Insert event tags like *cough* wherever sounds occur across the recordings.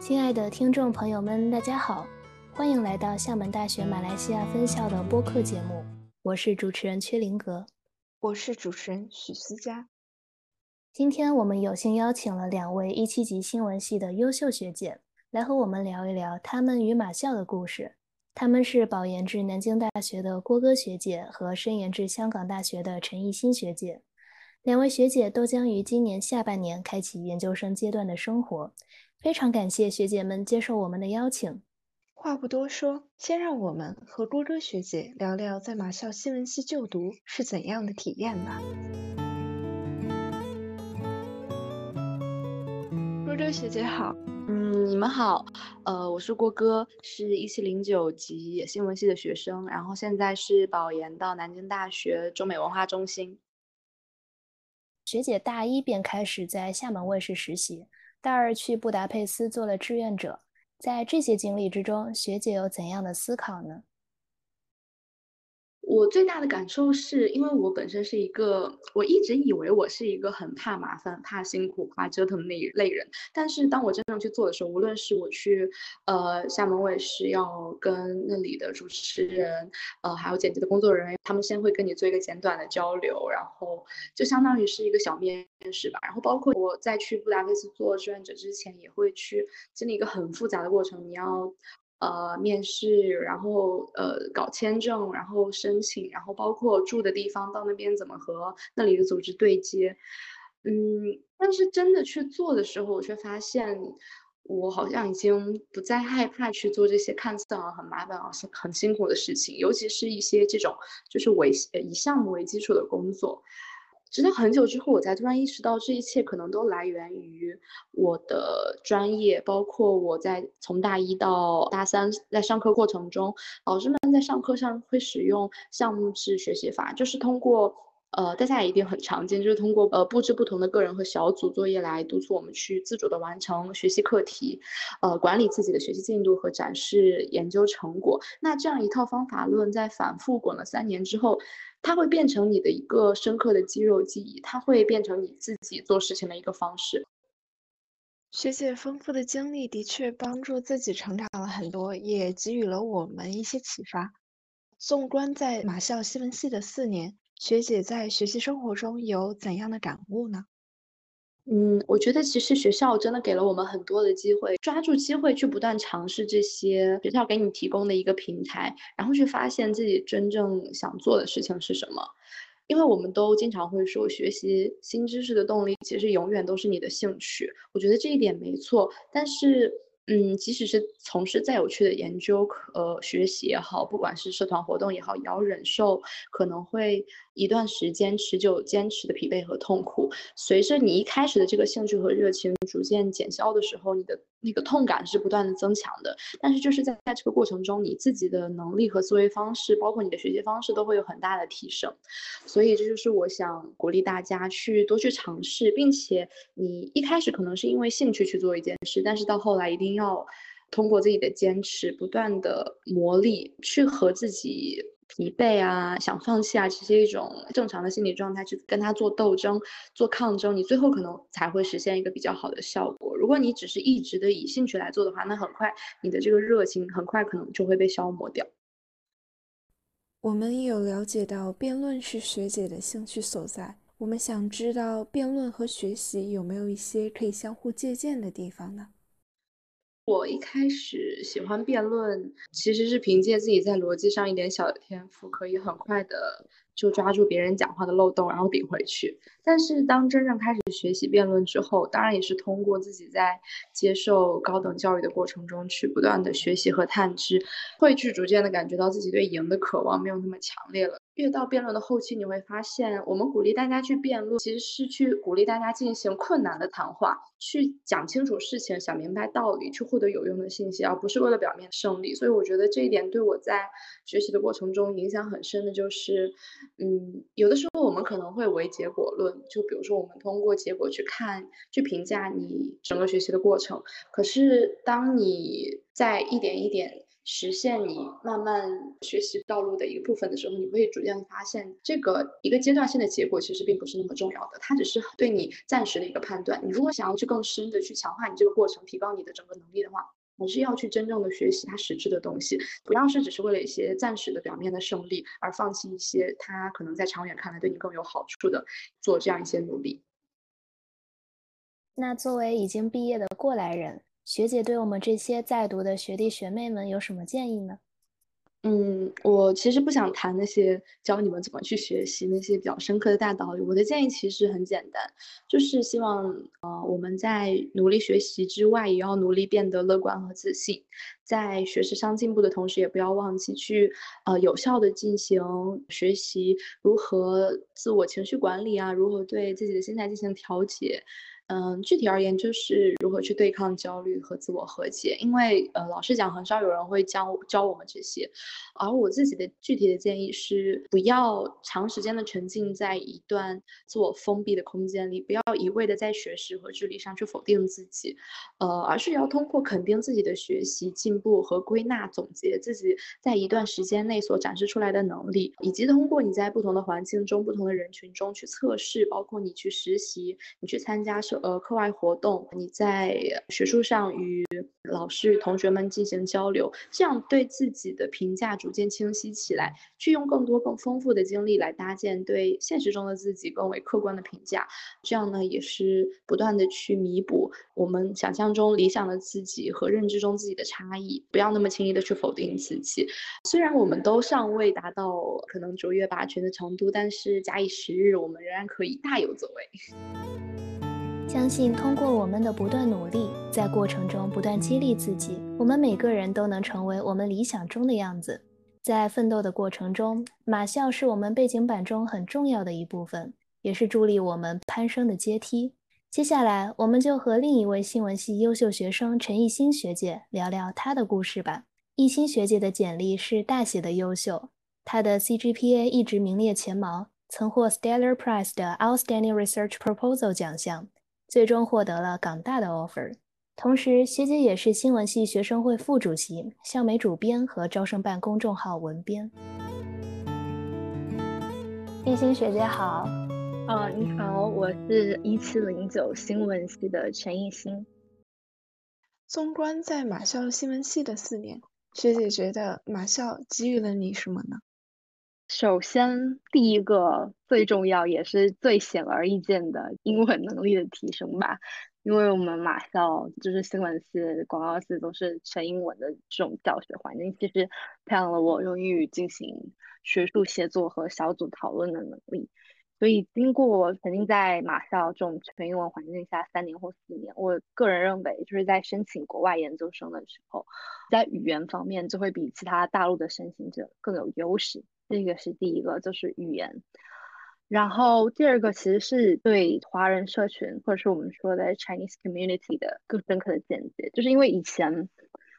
亲爱的听众朋友们，大家好，欢迎来到厦门大学马来西亚分校的播客节目，我是主持人薛林格，我是主持人许思佳。今天我们有幸邀请了两位一七级新闻系的优秀学姐，来和我们聊一聊她们与马校的故事。她们是保研至南京大学的郭歌学姐和深研至香港大学的陈艺新学姐。两位学姐都将于今年下半年开启研究生阶段的生活，非常感谢学姐们接受我们的邀请。话不多说，先让我们和郭哥学姐聊聊在马校新闻系就读是怎样的体验吧。郭哥学姐好，嗯，你们好，呃，我是郭哥，是一七零九级新闻系的学生，然后现在是保研到南京大学中美文化中心。学姐大一便开始在厦门卫视实习，大二去布达佩斯做了志愿者。在这些经历之中，学姐有怎样的思考呢？我最大的感受是，因为我本身是一个，我一直以为我是一个很怕麻烦、怕辛苦、怕折腾的那一类人。但是当我真正去做的时候，无论是我去，呃，厦门卫视要跟那里的主持人，呃，还有剪辑的工作人员，他们先会跟你做一个简短的交流，然后就相当于是一个小面试吧。然后包括我在去布达佩斯做志愿者之前，也会去经历一个很复杂的过程，你要。呃，面试，然后呃，搞签证，然后申请，然后包括住的地方，到那边怎么和那里的组织对接，嗯，但是真的去做的时候，我却发现，我好像已经不再害怕去做这些看似很麻烦啊很辛苦的事情，尤其是一些这种就是为以项目为基础的工作。直到很久之后，我才突然意识到，这一切可能都来源于我的专业，包括我在从大一到大三在上课过程中，老师们在上课上会使用项目制学习法，就是通过。呃，大家也一定很常见，就是通过呃布置不同的个人和小组作业来督促我们去自主的完成学习课题，呃，管理自己的学习进度和展示研究成果。那这样一套方法论在反复滚了三年之后，它会变成你的一个深刻的肌肉记忆，它会变成你自己做事情的一个方式。学姐丰富的经历的确帮助自己成长了很多，也给予了我们一些启发。纵观在马校新闻系的四年。学姐在学习生活中有怎样的感悟呢？嗯，我觉得其实学校真的给了我们很多的机会，抓住机会去不断尝试这些学校给你提供的一个平台，然后去发现自己真正想做的事情是什么。因为我们都经常会说，学习新知识的动力其实永远都是你的兴趣。我觉得这一点没错，但是。嗯，即使是从事再有趣的研究、呃学习也好，不管是社团活动也好，也要忍受可能会一段时间持久坚持的疲惫和痛苦。随着你一开始的这个兴趣和热情逐渐减消的时候，你的那个痛感是不断的增强的。但是就是在在这个过程中，你自己的能力和思维方式，包括你的学习方式，都会有很大的提升。所以这就是我想鼓励大家去多去尝试，并且你一开始可能是因为兴趣去做一件事，但是到后来一定要。要通过自己的坚持，不断的磨砺，去和自己疲惫啊、想放弃啊，这些一种正常的心理状态，去跟他做斗争、做抗争，你最后可能才会实现一个比较好的效果。如果你只是一直的以兴趣来做的话，那很快你的这个热情很快可能就会被消磨掉。我们有了解到，辩论是学姐的兴趣所在。我们想知道，辩论和学习有没有一些可以相互借鉴的地方呢？我一开始喜欢辩论，其实是凭借自己在逻辑上一点小的天赋，可以很快的就抓住别人讲话的漏洞，然后顶回去。但是当真正开始学习辩论之后，当然也是通过自己在接受高等教育的过程中去不断的学习和探知，会去逐渐的感觉到自己对赢的渴望没有那么强烈了。越到辩论的后期，你会发现，我们鼓励大家去辩论，其实是去鼓励大家进行困难的谈话，去讲清楚事情，想明白道理，去获得有用的信息，而不是为了表面胜利。所以我觉得这一点对我在学习的过程中影响很深的就是，嗯，有的时候我们可能会唯结果论，就比如说我们通过结果去看、去评价你整个学习的过程，可是当你在一点一点。实现你慢慢学习道路的一个部分的时候，你会逐渐发现，这个一个阶段性的结果其实并不是那么重要的，它只是对你暂时的一个判断。你如果想要去更深的去强化你这个过程，提高你的整个能力的话，还是要去真正的学习它实质的东西，不要是只是为了一些暂时的表面的胜利而放弃一些它可能在长远看来对你更有好处的做这样一些努力。那作为已经毕业的过来人，学姐对我们这些在读的学弟学妹们有什么建议呢？嗯，我其实不想谈那些教你们怎么去学习那些比较深刻的大道理。我的建议其实很简单，就是希望呃我们在努力学习之外，也要努力变得乐观和自信。在学识上进步的同时，也不要忘记去呃有效的进行学习，如何自我情绪管理啊，如何对自己的心态进行调节。嗯，具体而言就是如何去对抗焦虑和自我和解。因为呃，老实讲，很少有人会教教我们这些。而我自己的具体的建议是，不要长时间的沉浸在一段自我封闭的空间里，不要一味的在学识和智力上去否定自己，呃，而是要通过肯定自己的学习进步和归纳总结自己在一段时间内所展示出来的能力，以及通过你在不同的环境中、不同的人群中去测试，包括你去实习，你去参加社。呃，课外活动，你在学术上与老师、同学们进行交流，这样对自己的评价逐渐清晰起来，去用更多、更丰富的经历来搭建对现实中的自己更为客观的评价，这样呢，也是不断的去弥补我们想象中理想的自己和认知中自己的差异，不要那么轻易的去否定自己。虽然我们都尚未达到可能卓越霸权的程度，但是假以时日，我们仍然可以大有作为。相信通过我们的不断努力，在过程中不断激励自己，我们每个人都能成为我们理想中的样子。在奋斗的过程中，马校是我们背景板中很重要的一部分，也是助力我们攀升的阶梯。接下来，我们就和另一位新闻系优秀学生陈艺兴学姐聊聊她的故事吧。艺兴学姐的简历是大写的优秀，她的 CGPA 一直名列前茅，曾获 Stellar Prize 的 Outstanding Research Proposal 奖项。最终获得了港大的 offer，同时学姐也是新闻系学生会副主席、校媒主编和招生办公众号文编。一心学姐好，啊，你好，我是一七零九新闻系的陈艺兴。纵观在马校新闻系的四年，学姐觉得马校给予了你什么呢？首先，第一个最重要也是最显而易见的英文能力的提升吧，因为我们马校就是新闻系、广告系都是全英文的这种教学环境，其实培养了我用英语进行学术写作和小组讨论的能力。所以，经过我曾经在马校这种全英文环境下三年或四年，我个人认为，就是在申请国外研究生的时候，在语言方面就会比其他大陆的申请者更有优势。这个是第一个，就是语言。然后第二个其实是对华人社群，或者是我们说的 Chinese community 的更深刻的见解。就是因为以前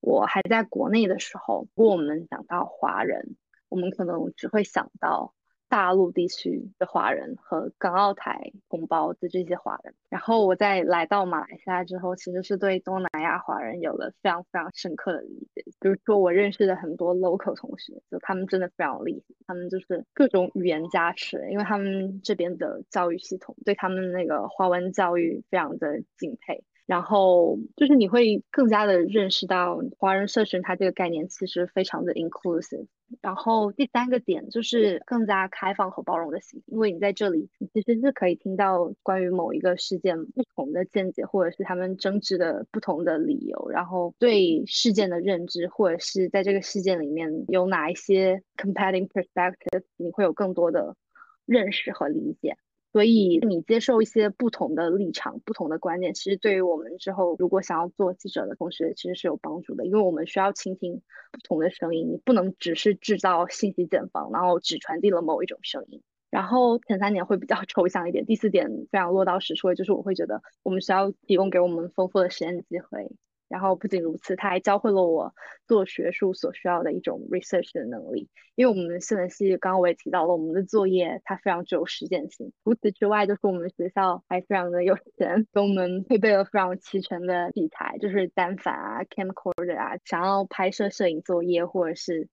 我还在国内的时候，如果我们讲到华人，我们可能只会想到。大陆地区的华人和港澳台同胞的这些华人，然后我在来到马来西亚之后，其实是对东南亚华人有了非常非常深刻的理解。比如说，我认识的很多 local 同学，就他们真的非常厉害，他们就是各种语言加持，因为他们这边的教育系统对他们那个华文教育非常的敬佩。然后就是你会更加的认识到华人社群它这个概念其实非常的 inclusive。然后第三个点就是更加开放和包容的心，因为你在这里，你其实是可以听到关于某一个事件不同的见解，或者是他们争执的不同的理由，然后对事件的认知，或者是在这个事件里面有哪一些 competing perspective，你会有更多的认识和理解。所以你接受一些不同的立场、不同的观点，其实对于我们之后如果想要做记者的同学，其实是有帮助的，因为我们需要倾听不同的声音，你不能只是制造信息茧房，然后只传递了某一种声音。然后前三点会比较 *laughs* 抽象一点，第四点非常落到实处，就是我会觉得我们需要提供给我们丰富的实验机会。然后不仅如此，他还教会了我做学术所需要的一种 research 的能力。因为我们新闻系刚刚我也提到了，我们的作业它非常具有实践性。除此之外，就是我们学校还非常的有钱，给我们配备了非常齐全的器材，就是单反啊、camcorder 啊，想要拍摄摄影作业或者是。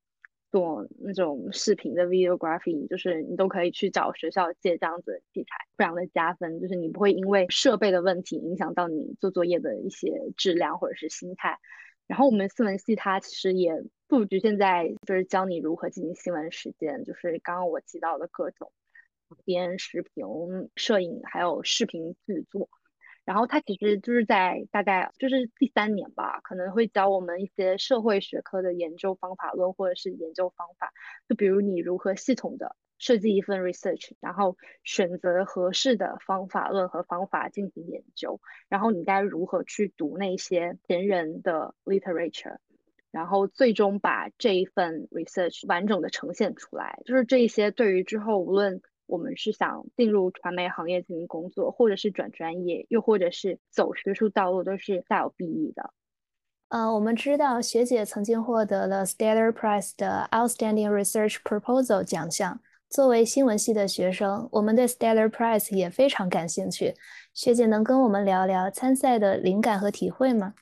做那种视频的 videography，就是你都可以去找学校借这样子的器材，非常的加分。就是你不会因为设备的问题影响到你做作业的一些质量或者是心态。然后我们新闻系它其实也不局限在就是教你如何进行新闻实践，就是刚刚我提到的各种编视频、摄影还有视频制作。然后他其实就是在大概就是第三年吧，可能会教我们一些社会学科的研究方法论或者是研究方法，就比如你如何系统的设计一份 research，然后选择合适的方法论和方法进行研究，然后你该如何去读那些前人的 literature，然后最终把这一份 research 完整的呈现出来，就是这一些对于之后无论。我们是想进入传媒行业进行工作，或者是转专业，又或者是走学术道路，都是大有裨益的。呃，我们知道学姐曾经获得了 Stellar Prize 的 Outstanding Research Proposal 奖项。作为新闻系的学生，我们对 Stellar Prize 也非常感兴趣。学姐能跟我们聊聊参赛的灵感和体会吗？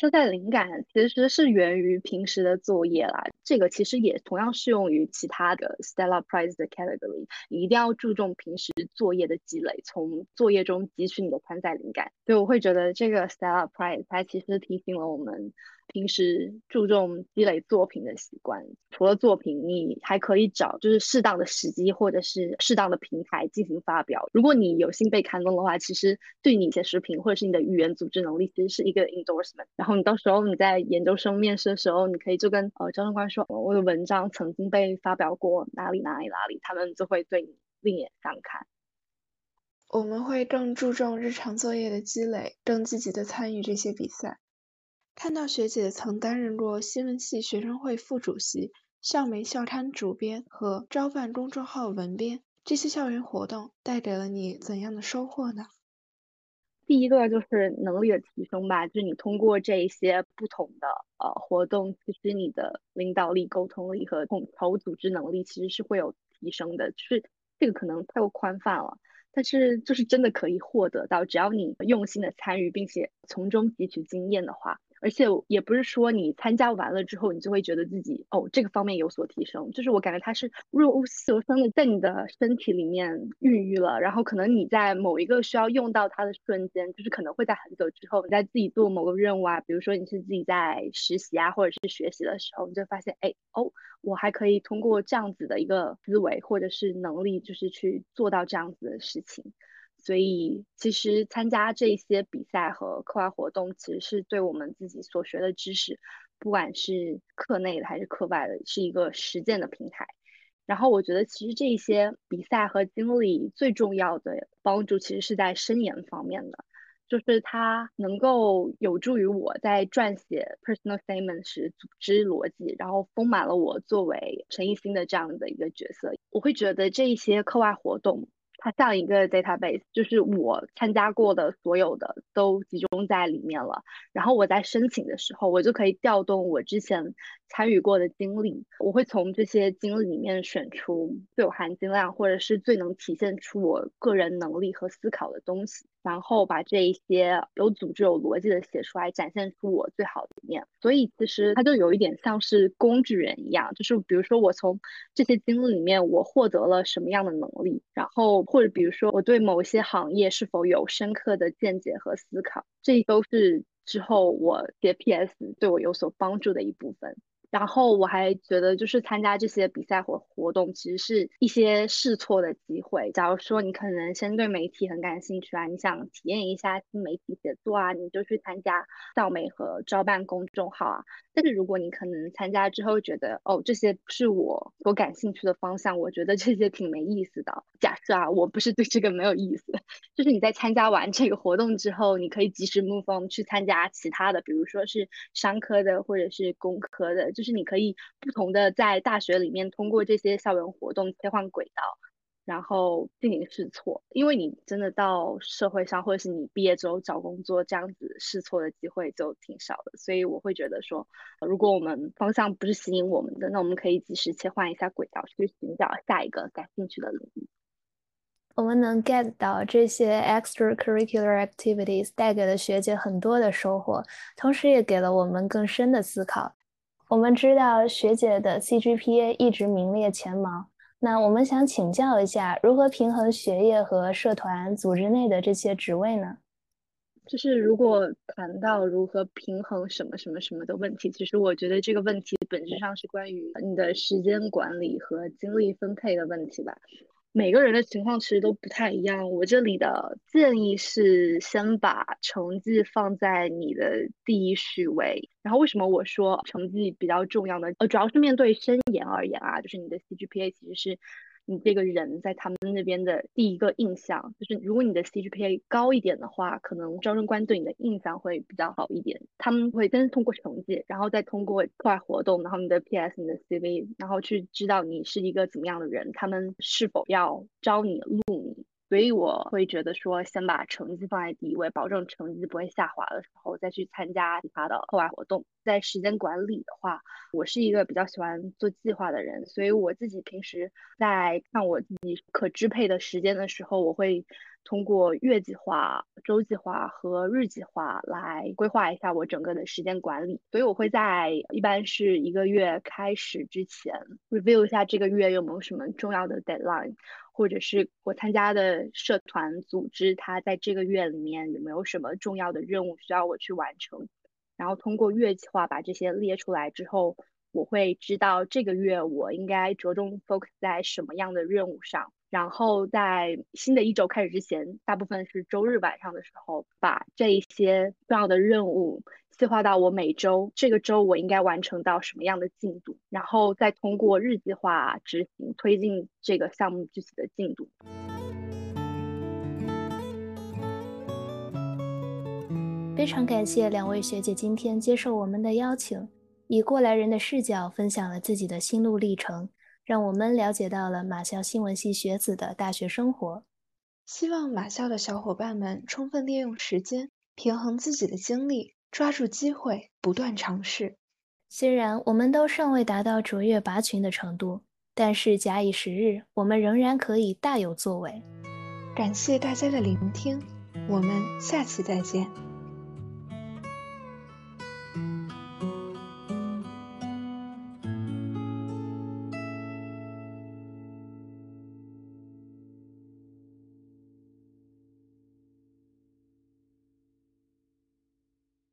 参赛灵感其实是源于平时的作业啦，这个其实也同样适用于其他的 Stella Prize 的 category。你一定要注重平时作业的积累，从作业中汲取你的参赛灵感。所以我会觉得这个 Stella Prize 它其实提醒了我们。平时注重积累作品的习惯，除了作品，你还可以找就是适当的时机或者是适当的平台进行发表。如果你有幸被刊登的话，其实对你一些视频或者是你的语言组织能力，其实是一个 endorsement。然后你到时候你在研究生面试的时候，你可以就跟呃招生官说，我的文章曾经被发表过哪里哪里哪里，他们就会对你另眼相看。我们会更注重日常作业的积累，更积极的参与这些比赛。看到学姐曾担任过新闻系学生会副主席、校媒校刊主编和招办公众号文编，这些校园活动带给了你怎样的收获呢？第一个就是能力的提升吧，就是你通过这一些不同的呃活动，其实你的领导力、沟通力和统筹组织能力其实是会有提升的。就是这个可能太过宽泛了，但是就是真的可以获得到，只要你用心的参与，并且从中汲取经验的话。而且也不是说你参加完了之后，你就会觉得自己哦这个方面有所提升，就是我感觉它是入细生的在你的身体里面孕育了，然后可能你在某一个需要用到它的瞬间，就是可能会在很久之后，你在自己做某个任务啊，比如说你是自己在实习啊，或者是学习的时候，你就发现哎哦，我还可以通过这样子的一个思维或者是能力，就是去做到这样子的事情。所以，其实参加这些比赛和课外活动，其实是对我们自己所学的知识，不管是课内的还是课外的，是一个实践的平台。然后，我觉得其实这些比赛和经历最重要的帮助，其实是在深研方面的，就是它能够有助于我在撰写 personal statement 时组织逻辑，然后丰满了我作为陈奕迅的这样的一个角色。我会觉得这一些课外活动。它像一个 database，就是我参加过的所有的都集中在里面了。然后我在申请的时候，我就可以调动我之前参与过的经历，我会从这些经历里面选出最有含金量，或者是最能体现出我个人能力和思考的东西。然后把这一些有组织、有逻辑的写出来，展现出我最好的一面。所以其实它就有一点像是工具人一样，就是比如说我从这些经历里面，我获得了什么样的能力，然后或者比如说我对某些行业是否有深刻的见解和思考，这都是之后我写 PS 对我有所帮助的一部分。然后我还觉得，就是参加这些比赛或活动，其实是一些试错的机会。假如说你可能先对媒体很感兴趣啊，你想体验一下新媒体写作啊，你就去参加校媒和招办公众号啊。但是如果你可能参加之后觉得，哦，这些不是我我感兴趣的方向，我觉得这些挺没意思的。假设啊，我不是对这个没有意思，就是你在参加完这个活动之后，你可以及时 move on 去参加其他的，比如说是商科的或者是工科的。就是你可以不同的在大学里面通过这些校园活动切换轨道，然后进行试错，因为你真的到社会上，或者是你毕业之后找工作这样子试错的机会就挺少的，所以我会觉得说，如果我们方向不是吸引我们的，那我们可以及时切换一下轨道，去寻找下一个感兴趣的领域。我们能 get 到这些 extracurricular activities 带给了学姐很多的收获，同时也给了我们更深的思考。我们知道学姐的 CGPA 一直名列前茅。那我们想请教一下，如何平衡学业和社团组织内的这些职位呢？就是如果谈到如何平衡什么什么什么的问题，其实我觉得这个问题本质上是关于你的时间管理和精力分配的问题吧。每个人的情况其实都不太一样。我这里的建议是先把成绩放在你的第一序位。然后为什么我说成绩比较重要呢？呃，主要是面对申研而言啊，就是你的 CGPA 其实是。你这个人在他们那边的第一个印象，就是如果你的 CGPA 高一点的话，可能招生官对你的印象会比较好一点。他们会先通过成绩，然后再通过课外活动，然后你的 PS、你的 CV，然后去知道你是一个怎么样的人，他们是否要招你录你。所以我会觉得说，先把成绩放在第一位，保证成绩不会下滑的时候，再去参加其他的课外活动。在时间管理的话，我是一个比较喜欢做计划的人，所以我自己平时在看我自己可支配的时间的时候，我会通过月计划、周计划和日计划来规划一下我整个的时间管理。所以我会在一般是一个月开始之前 review 一下这个月有没有什么重要的 deadline。或者是我参加的社团组织，它在这个月里面有没有什么重要的任务需要我去完成？然后通过月计划把这些列出来之后，我会知道这个月我应该着重 focus 在什么样的任务上。然后在新的一周开始之前，大部分是周日晚上的时候，把这一些重要的任务。细化到我每周这个周我应该完成到什么样的进度，然后再通过日计划执行推进这个项目具体的进度。非常感谢两位学姐今天接受我们的邀请，以过来人的视角分享了自己的心路历程，让我们了解到了马校新闻系学子的大学生活。希望马校的小伙伴们充分利用时间，平衡自己的精力。抓住机会，不断尝试。虽然我们都尚未达到卓越拔群的程度，但是假以时日，我们仍然可以大有作为。感谢大家的聆听，我们下期再见。